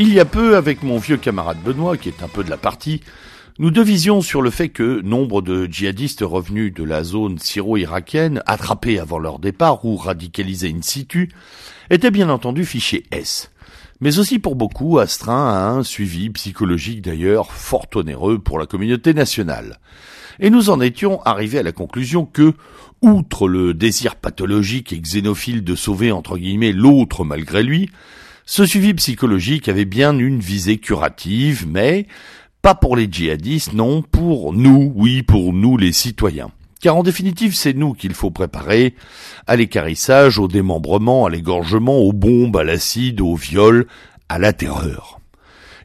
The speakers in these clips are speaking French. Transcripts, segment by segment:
Il y a peu, avec mon vieux camarade Benoît, qui est un peu de la partie, nous devisions sur le fait que nombre de djihadistes revenus de la zone syro-irakienne, attrapés avant leur départ ou radicalisés in situ, étaient bien entendu fichés S. Mais aussi pour beaucoup astreints à un suivi psychologique d'ailleurs fort onéreux pour la communauté nationale. Et nous en étions arrivés à la conclusion que, outre le désir pathologique et xénophile de sauver entre guillemets l'autre malgré lui, ce suivi psychologique avait bien une visée curative, mais pas pour les djihadistes, non, pour nous, oui, pour nous les citoyens. Car en définitive, c'est nous qu'il faut préparer à l'écarissage, au démembrement, à l'égorgement, aux bombes, à l'acide, au viol, à la terreur.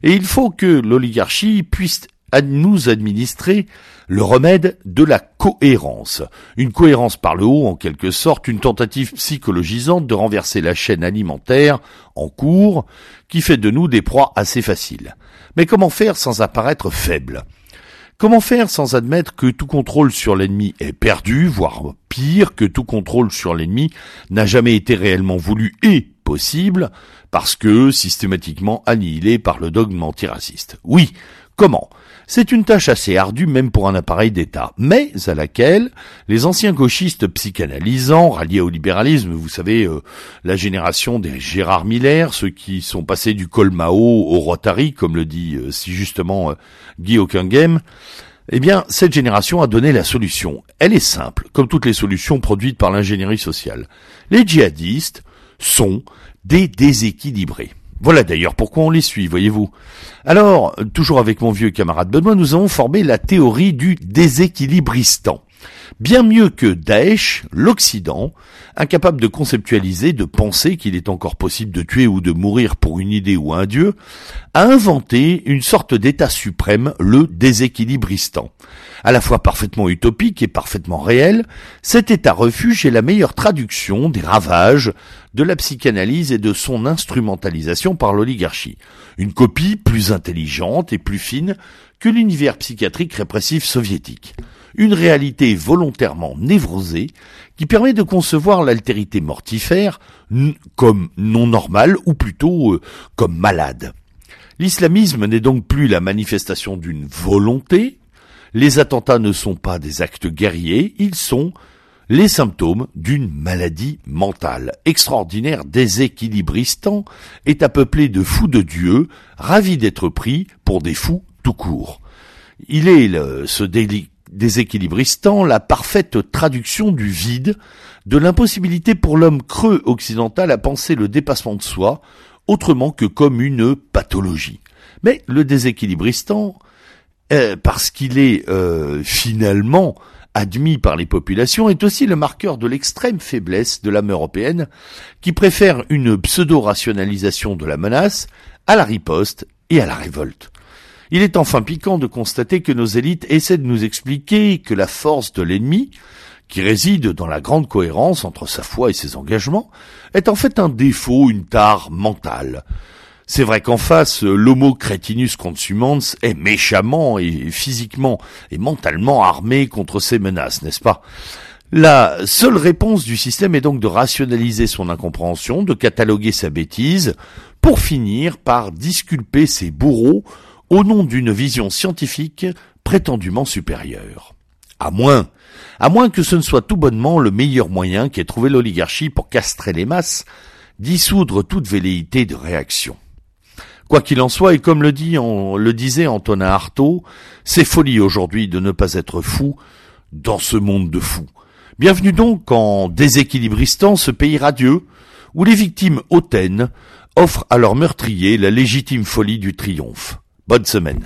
Et il faut que l'oligarchie puisse nous administrer le remède de la cohérence. Une cohérence par le haut, en quelque sorte, une tentative psychologisante de renverser la chaîne alimentaire en cours, qui fait de nous des proies assez faciles. Mais comment faire sans apparaître faible? Comment faire sans admettre que tout contrôle sur l'ennemi est perdu, voire pire, que tout contrôle sur l'ennemi n'a jamais été réellement voulu et possible, parce que systématiquement annihilé par le dogme antiraciste? Oui, comment? C'est une tâche assez ardue même pour un appareil d'État, mais à laquelle les anciens gauchistes psychanalysants, ralliés au libéralisme, vous savez, euh, la génération des Gérard Miller, ceux qui sont passés du Colmao au Rotary, comme le dit euh, si justement euh, Guy Hockenheim, eh bien, cette génération a donné la solution. Elle est simple, comme toutes les solutions produites par l'ingénierie sociale. Les djihadistes sont des déséquilibrés. Voilà d'ailleurs pourquoi on les suit, voyez-vous. Alors, toujours avec mon vieux camarade Benoît, nous avons formé la théorie du déséquilibristan. Bien mieux que Daesh, l'Occident, incapable de conceptualiser, de penser qu'il est encore possible de tuer ou de mourir pour une idée ou un dieu, a inventé une sorte d'état suprême, le déséquilibristan. À la fois parfaitement utopique et parfaitement réel, cet état refuge est la meilleure traduction des ravages de la psychanalyse et de son instrumentalisation par l'oligarchie. Une copie plus intelligente et plus fine que l'univers psychiatrique répressif soviétique une réalité volontairement névrosée qui permet de concevoir l'altérité mortifère comme non normale ou plutôt euh, comme malade. L'islamisme n'est donc plus la manifestation d'une volonté, les attentats ne sont pas des actes guerriers, ils sont les symptômes d'une maladie mentale. Extraordinaire déséquilibristant est à peupler de fous de Dieu, ravis d'être pris pour des fous tout court. Il est ce déséquilibristant la parfaite traduction du vide, de l'impossibilité pour l'homme creux occidental à penser le dépassement de soi autrement que comme une pathologie. Mais le déséquilibristant, euh, parce qu'il est euh, finalement admis par les populations, est aussi le marqueur de l'extrême faiblesse de l'âme européenne, qui préfère une pseudo-rationalisation de la menace à la riposte et à la révolte. Il est enfin piquant de constater que nos élites essaient de nous expliquer que la force de l'ennemi, qui réside dans la grande cohérence entre sa foi et ses engagements, est en fait un défaut, une tare mentale. C'est vrai qu'en face, l'homo cretinus consumans est méchamment et physiquement et mentalement armé contre ces menaces, n'est-ce pas? La seule réponse du système est donc de rationaliser son incompréhension, de cataloguer sa bêtise, pour finir par disculper ses bourreaux au nom d'une vision scientifique prétendument supérieure. À moins, à moins que ce ne soit tout bonnement le meilleur moyen qu'ait trouvé l'oligarchie pour castrer les masses, dissoudre toute velléité de réaction. Quoi qu'il en soit, et comme le, le disait Antonin Artaud, c'est folie aujourd'hui de ne pas être fou dans ce monde de fous. Bienvenue donc en déséquilibristant ce pays radieux, où les victimes hautaines offrent à leurs meurtriers la légitime folie du triomphe. Bonne semaine.